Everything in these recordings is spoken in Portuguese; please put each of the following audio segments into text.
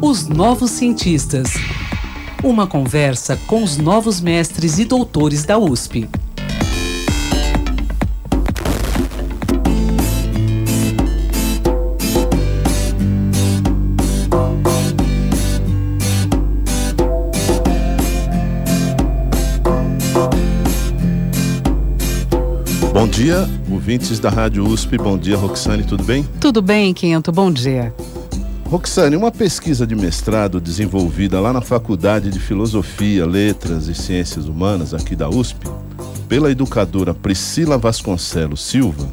Os Novos Cientistas. Uma conversa com os novos mestres e doutores da USP. Dia, ouvintes da Rádio USP. Bom dia, Roxane, tudo bem? Tudo bem, Quinto, bom dia. Roxane, uma pesquisa de mestrado desenvolvida lá na Faculdade de Filosofia, Letras e Ciências Humanas aqui da USP, pela educadora Priscila Vasconcelos Silva,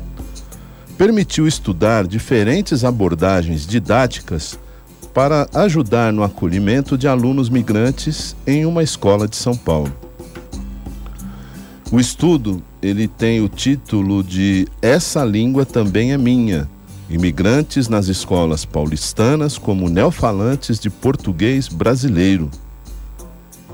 permitiu estudar diferentes abordagens didáticas para ajudar no acolhimento de alunos migrantes em uma escola de São Paulo. O estudo ele tem o título de Essa língua também é minha. Imigrantes nas escolas paulistanas como neofalantes de português brasileiro.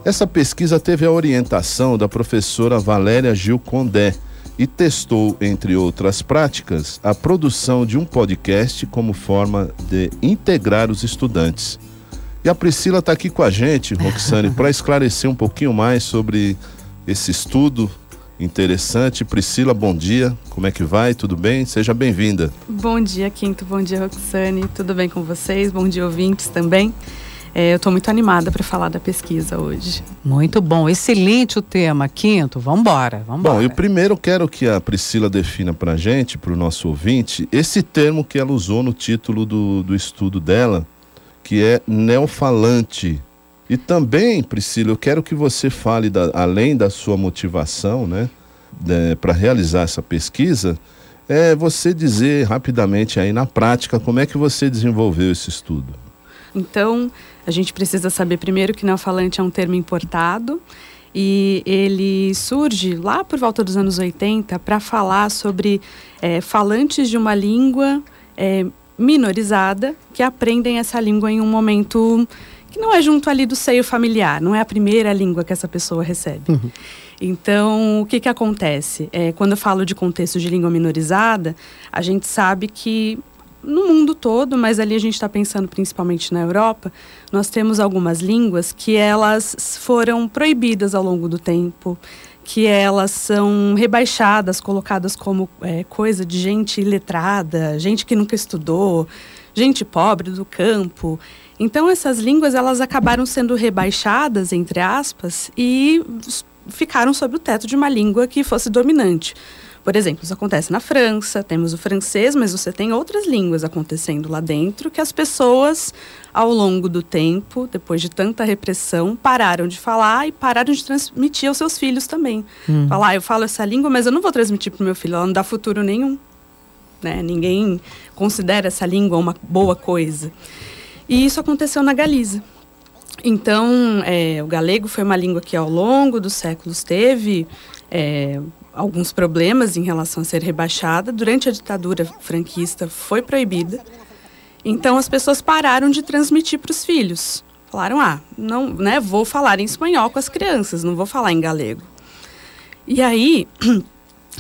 Essa pesquisa teve a orientação da professora Valéria Gil Condé e testou, entre outras práticas, a produção de um podcast como forma de integrar os estudantes. E a Priscila está aqui com a gente, Roxane, para esclarecer um pouquinho mais sobre esse estudo interessante. Priscila, bom dia. Como é que vai? Tudo bem? Seja bem-vinda. Bom dia, Quinto. Bom dia, Roxane. Tudo bem com vocês? Bom dia, ouvintes também. É, eu estou muito animada para falar da pesquisa hoje. Muito bom, excelente o tema, Quinto. Vamos embora, vamos Bom, eu primeiro quero que a Priscila defina para a gente, para o nosso ouvinte, esse termo que ela usou no título do, do estudo dela, que é neofalante. E também, Priscila, eu quero que você fale, da, além da sua motivação, né, para realizar essa pesquisa, é você dizer rapidamente aí na prática como é que você desenvolveu esse estudo. Então, a gente precisa saber primeiro que neofalante é um termo importado e ele surge lá por volta dos anos 80 para falar sobre é, falantes de uma língua é, minorizada que aprendem essa língua em um momento que não é junto ali do seio familiar, não é a primeira língua que essa pessoa recebe. Uhum. Então, o que, que acontece? É, quando eu falo de contexto de língua minorizada, a gente sabe que no mundo todo, mas ali a gente está pensando principalmente na Europa, nós temos algumas línguas que elas foram proibidas ao longo do tempo, que elas são rebaixadas, colocadas como é, coisa de gente iletrada, gente que nunca estudou, gente pobre do campo. Então essas línguas elas acabaram sendo rebaixadas entre aspas e ficaram sob o teto de uma língua que fosse dominante. Por exemplo, isso acontece na França, temos o francês, mas você tem outras línguas acontecendo lá dentro que as pessoas, ao longo do tempo, depois de tanta repressão, pararam de falar e pararam de transmitir aos seus filhos também. Hum. Falar, ah, eu falo essa língua, mas eu não vou transmitir para o meu filho, ela não dá futuro nenhum. Né? Ninguém considera essa língua uma boa coisa. E isso aconteceu na Galiza. Então, é, o galego foi uma língua que ao longo dos séculos teve é, alguns problemas em relação a ser rebaixada. Durante a ditadura franquista foi proibida. Então, as pessoas pararam de transmitir para os filhos. Falaram, ah, não, né, vou falar em espanhol com as crianças, não vou falar em galego. E aí,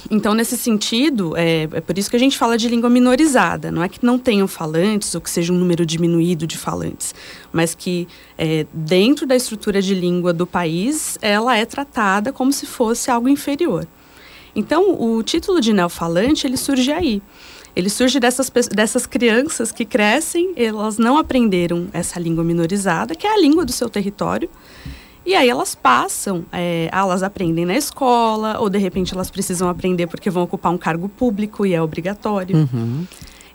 Então, nesse sentido, é, é, por isso que a gente fala de língua minorizada. Não é que não tenham falantes ou que seja um número diminuído de falantes, mas que é, dentro da estrutura de língua do país, ela é tratada como se fosse algo inferior. Então, o título de neofalante, ele surge aí. Ele surge dessas, dessas crianças que crescem, elas não aprenderam essa língua minorizada, que é a língua do seu território, e aí elas passam, é, elas aprendem na escola, ou de repente elas precisam aprender porque vão ocupar um cargo público e é obrigatório. Uhum.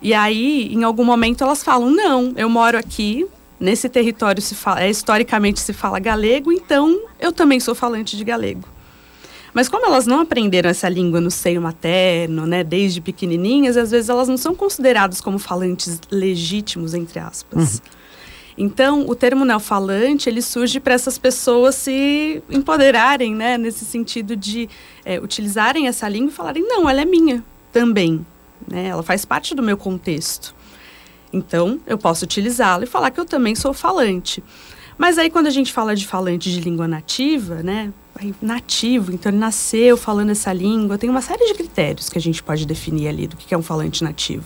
E aí, em algum momento, elas falam: não, eu moro aqui, nesse território se fala, é, historicamente se fala galego, então eu também sou falante de galego. Mas como elas não aprenderam essa língua no seio materno, né, desde pequenininhas, às vezes elas não são consideradas como falantes legítimos, entre aspas. Uhum. Então, o termo neofalante, ele surge para essas pessoas se empoderarem, né? Nesse sentido de é, utilizarem essa língua e falarem, não, ela é minha também, né? Ela faz parte do meu contexto. Então, eu posso utilizá-la e falar que eu também sou falante. Mas aí, quando a gente fala de falante de língua nativa, né? Nativo, então ele nasceu falando essa língua, tem uma série de critérios que a gente pode definir ali do que é um falante nativo.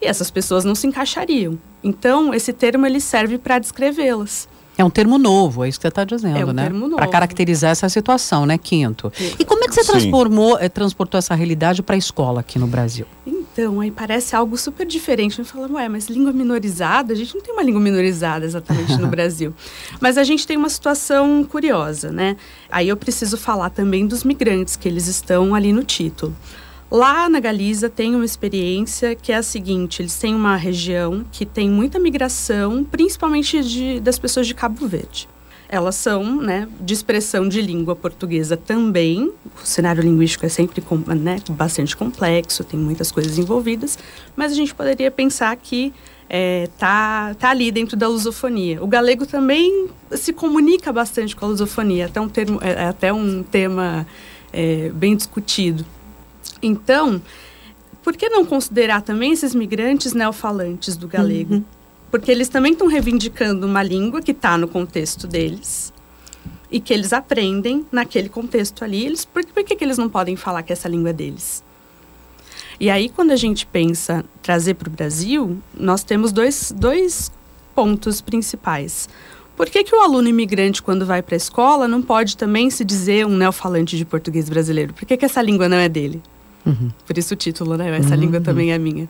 E essas pessoas não se encaixariam. Então, esse termo ele serve para descrevê-las. É um termo novo, é isso que você está dizendo, é um né? Termo novo. Para caracterizar essa situação, né, Quinto? Sim. E como é que você transformou, eh, transportou essa realidade para a escola aqui no Brasil? Então, aí parece algo super diferente. A gente fala, ué, mas língua minorizada? A gente não tem uma língua minorizada exatamente no Brasil. Mas a gente tem uma situação curiosa, né? Aí eu preciso falar também dos migrantes, que eles estão ali no título. Lá na Galiza tem uma experiência que é a seguinte: eles têm uma região que tem muita migração, principalmente de, das pessoas de Cabo Verde. Elas são né, de expressão de língua portuguesa também. O cenário linguístico é sempre né, bastante complexo, tem muitas coisas envolvidas, mas a gente poderia pensar que é, tá, tá ali dentro da lusofonia. O galego também se comunica bastante com a lusofonia, até um, termo, é, é até um tema é, bem discutido. Então, por que não considerar também esses migrantes neofalantes do galego? Uhum. Porque eles também estão reivindicando uma língua que está no contexto deles e que eles aprendem naquele contexto ali. Eles, por, por que, que eles não podem falar que essa língua é deles? E aí, quando a gente pensa trazer para o Brasil, nós temos dois, dois pontos principais. Por que, que o aluno imigrante, quando vai para a escola, não pode também se dizer um neofalante de português brasileiro? Por que, que essa língua não é dele? Uhum. Por isso o título, né? Essa uhum. língua também é minha.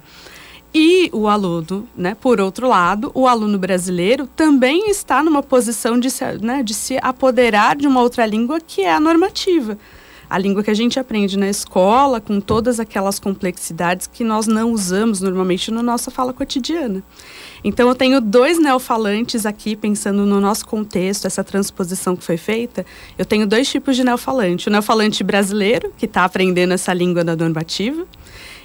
E o aluno, né, por outro lado, o aluno brasileiro também está numa posição de se, né, de se apoderar de uma outra língua que é a normativa. A língua que a gente aprende na escola, com todas aquelas complexidades que nós não usamos normalmente na nossa fala cotidiana. Então, eu tenho dois neofalantes aqui, pensando no nosso contexto, essa transposição que foi feita. Eu tenho dois tipos de neofalante: o neofalante brasileiro, que está aprendendo essa língua da normativa,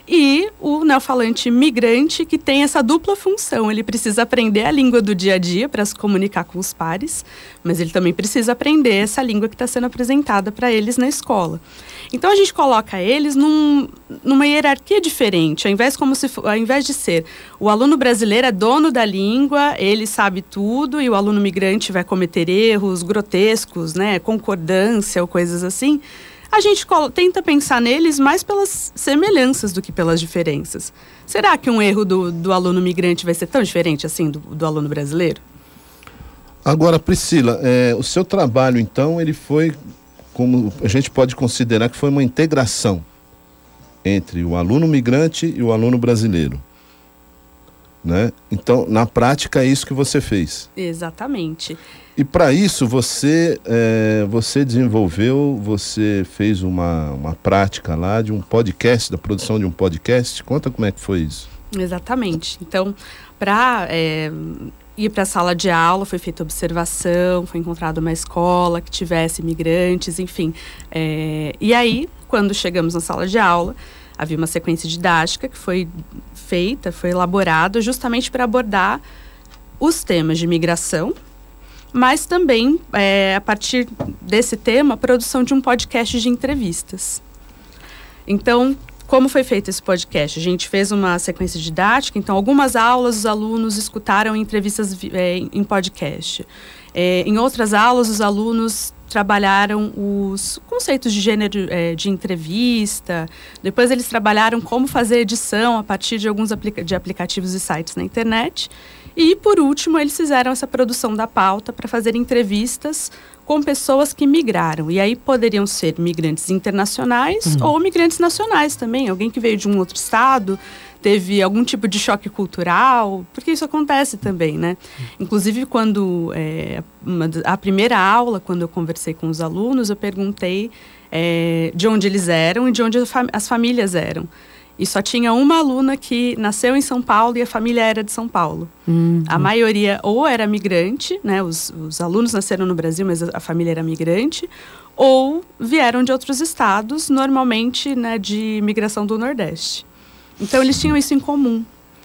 e o neofalante migrante, que tem essa dupla função. Ele precisa aprender a língua do dia a dia para se comunicar com os pares, mas ele também precisa aprender essa língua que está sendo apresentada para eles na escola. Então a gente coloca eles num, numa hierarquia diferente, ao invés, como se, ao invés de ser o aluno brasileiro é dono da língua, ele sabe tudo, e o aluno migrante vai cometer erros grotescos, né, concordância ou coisas assim a gente tenta pensar neles mais pelas semelhanças do que pelas diferenças. Será que um erro do, do aluno migrante vai ser tão diferente assim do, do aluno brasileiro? Agora, Priscila, é, o seu trabalho, então, ele foi, como a gente pode considerar que foi uma integração entre o aluno migrante e o aluno brasileiro. Né? Então, na prática, é isso que você fez. Exatamente. E para isso você é, você desenvolveu, você fez uma, uma prática lá de um podcast, da produção de um podcast. Conta como é que foi isso. Exatamente. Então, para é, ir para a sala de aula, foi feita observação, foi encontrada uma escola que tivesse imigrantes, enfim. É, e aí, quando chegamos na sala de aula, havia uma sequência didática que foi feita, foi elaborada justamente para abordar os temas de migração, mas também, é, a partir desse tema, a produção de um podcast de entrevistas. Então, como foi feito esse podcast? A gente fez uma sequência didática, então, algumas aulas os alunos escutaram entrevistas é, em podcast. É, em outras aulas, os alunos trabalharam os conceitos de gênero é, de entrevista. Depois eles trabalharam como fazer edição a partir de alguns aplica de aplicativos e sites na internet. E, por último, eles fizeram essa produção da pauta para fazer entrevistas com pessoas que migraram. E aí poderiam ser migrantes internacionais uhum. ou migrantes nacionais também. Alguém que veio de um outro estado, teve algum tipo de choque cultural, porque isso acontece também, né? Inclusive, quando é, uma, a primeira aula, quando eu conversei com os alunos, eu perguntei é, de onde eles eram e de onde as famílias eram. E só tinha uma aluna que nasceu em São Paulo e a família era de São Paulo. Uhum. A maioria ou era migrante, né? Os, os alunos nasceram no Brasil, mas a família era migrante, ou vieram de outros estados, normalmente né, de migração do Nordeste. Então eles tinham isso em comum.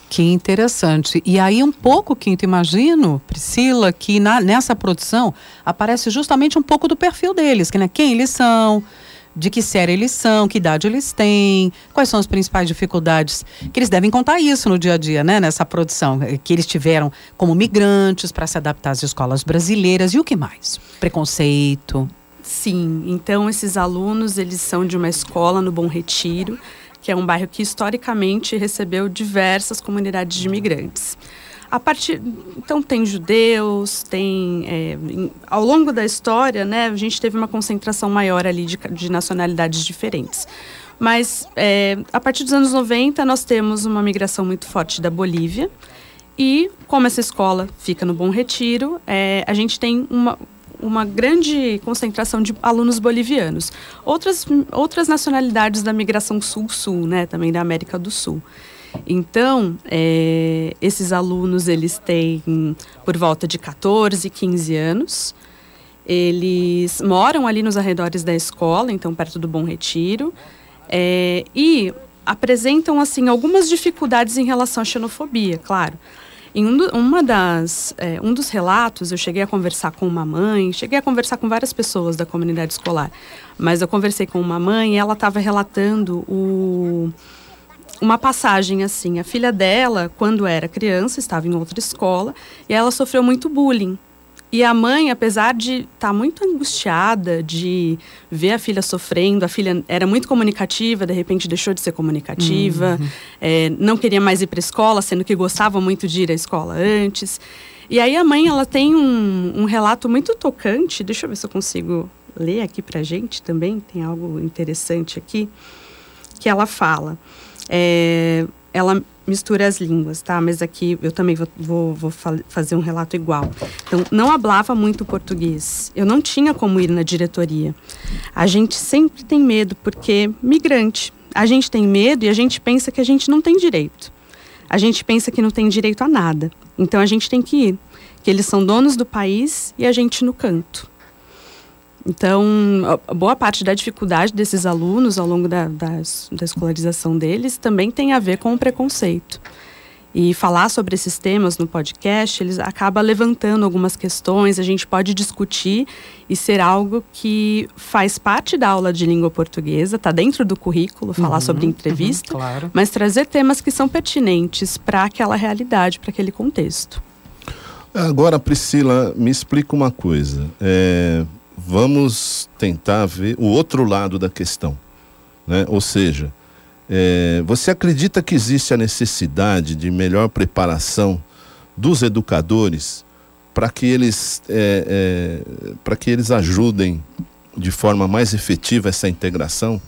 Que interessante. E aí, um pouco, Quinto, imagino, Priscila, que na, nessa produção aparece justamente um pouco do perfil deles, que, né, quem eles são, de que série eles são, que idade eles têm, quais são as principais dificuldades, que eles devem contar isso no dia a dia, né, nessa produção, eh, que eles tiveram como migrantes para se adaptar às escolas brasileiras e o que mais? Preconceito. Sim, então esses alunos, eles são de uma escola no Bom Retiro, que é um bairro que historicamente recebeu diversas comunidades de imigrantes. A partir, então tem judeus, tem é, em, ao longo da história, né, a gente teve uma concentração maior ali de, de nacionalidades diferentes. Mas é, a partir dos anos 90 nós temos uma migração muito forte da Bolívia e como essa escola fica no Bom Retiro, é, a gente tem uma, uma grande concentração de alunos bolivianos. Outras, outras nacionalidades da migração sul-sul, né, também da América do Sul. Então, é, esses alunos, eles têm por volta de 14, 15 anos. Eles moram ali nos arredores da escola, então perto do Bom Retiro. É, e apresentam, assim, algumas dificuldades em relação à xenofobia, claro. Em um, do, uma das, é, um dos relatos, eu cheguei a conversar com uma mãe, cheguei a conversar com várias pessoas da comunidade escolar, mas eu conversei com uma mãe e ela estava relatando o uma passagem assim. A filha dela, quando era criança, estava em outra escola e ela sofreu muito bullying. E a mãe, apesar de estar tá muito angustiada de ver a filha sofrendo, a filha era muito comunicativa, de repente deixou de ser comunicativa, uhum. é, não queria mais ir para a escola, sendo que gostava muito de ir à escola antes. E aí a mãe, ela tem um, um relato muito tocante, deixa eu ver se eu consigo ler aqui para gente também, tem algo interessante aqui, que ela fala é, ela mistura as línguas, tá? Mas aqui eu também vou, vou, vou fazer um relato igual. Então, não falava muito português. Eu não tinha como ir na diretoria. A gente sempre tem medo, porque migrante. A gente tem medo e a gente pensa que a gente não tem direito. A gente pensa que não tem direito a nada. Então, a gente tem que ir. Que eles são donos do país e a gente no canto. Então, boa parte da dificuldade desses alunos ao longo da, da, da, escolarização deles também tem a ver com o preconceito. E falar sobre esses temas no podcast, eles acaba levantando algumas questões, a gente pode discutir e ser algo que faz parte da aula de língua portuguesa, está dentro do currículo, falar uhum, sobre entrevista, uhum, claro. mas trazer temas que são pertinentes para aquela realidade, para aquele contexto. Agora, Priscila, me explica uma coisa. É, vamos tentar ver o outro lado da questão. Né? Ou seja, é, você acredita que existe a necessidade de melhor preparação dos educadores para que eles é, é, para que eles ajudem de forma mais efetiva essa integração?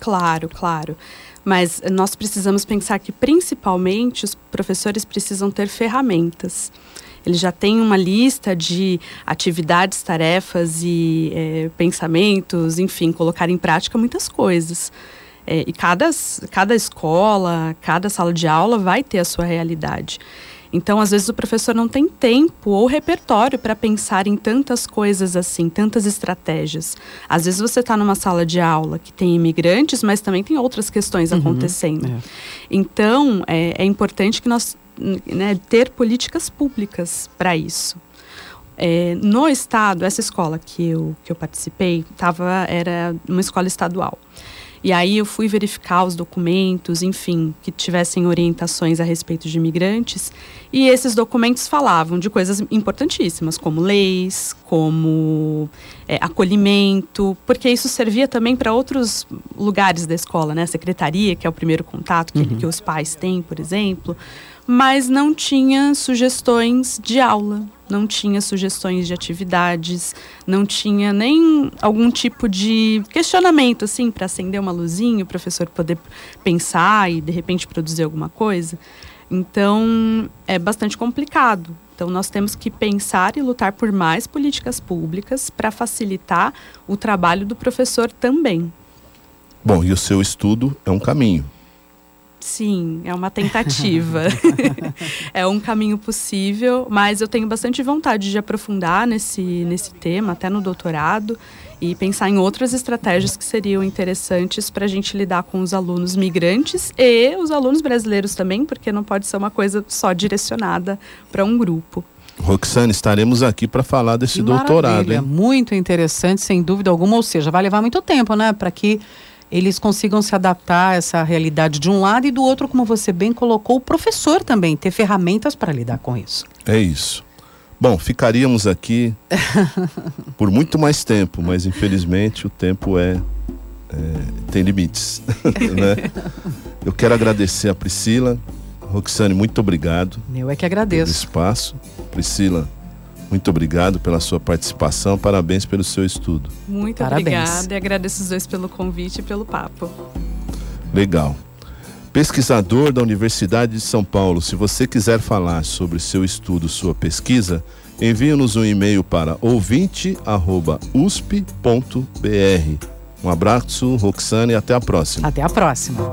Claro, claro. Mas nós precisamos pensar que principalmente os professores precisam ter ferramentas. Ele já tem uma lista de atividades, tarefas e é, pensamentos, enfim, colocar em prática muitas coisas. É, e cada, cada escola, cada sala de aula vai ter a sua realidade. Então, às vezes, o professor não tem tempo ou repertório para pensar em tantas coisas assim, tantas estratégias. Às vezes, você está numa sala de aula que tem imigrantes, mas também tem outras questões uhum, acontecendo. É. Então, é, é importante que nós né, ter políticas públicas para isso. É, no estado, essa escola que eu, que eu participei tava, era uma escola estadual. E aí eu fui verificar os documentos, enfim, que tivessem orientações a respeito de imigrantes. E esses documentos falavam de coisas importantíssimas, como leis, como é, acolhimento, porque isso servia também para outros lugares da escola, né? A secretaria, que é o primeiro contato que, uhum. que os pais têm, por exemplo mas não tinha sugestões de aula, não tinha sugestões de atividades, não tinha nem algum tipo de questionamento assim para acender uma luzinha, o professor poder pensar e de repente produzir alguma coisa. Então, é bastante complicado. Então, nós temos que pensar e lutar por mais políticas públicas para facilitar o trabalho do professor também. Bom, e o seu estudo é um caminho. Sim, é uma tentativa. é um caminho possível, mas eu tenho bastante vontade de aprofundar nesse, nesse tema, até no doutorado, e pensar em outras estratégias que seriam interessantes para a gente lidar com os alunos migrantes e os alunos brasileiros também, porque não pode ser uma coisa só direcionada para um grupo. Roxane, estaremos aqui para falar desse que doutorado. É muito interessante, sem dúvida alguma, ou seja, vai levar muito tempo, né, para que eles consigam se adaptar a essa realidade de um lado e do outro, como você bem colocou, o professor também ter ferramentas para lidar com isso. É isso. Bom, ficaríamos aqui por muito mais tempo, mas infelizmente o tempo é é, tem limites. né? Eu quero agradecer a Priscila. Roxane, muito obrigado. Eu é que agradeço. Pelo espaço. Priscila, muito obrigado pela sua participação. Parabéns pelo seu estudo. Muito Parabéns. obrigada e agradeço os dois pelo convite e pelo papo. Legal. Pesquisador da Universidade de São Paulo, se você quiser falar sobre seu estudo, sua pesquisa, envie-nos um e-mail para ouvinte@usp.br. Um abraço, Roxane, e até a próxima. Até a próxima.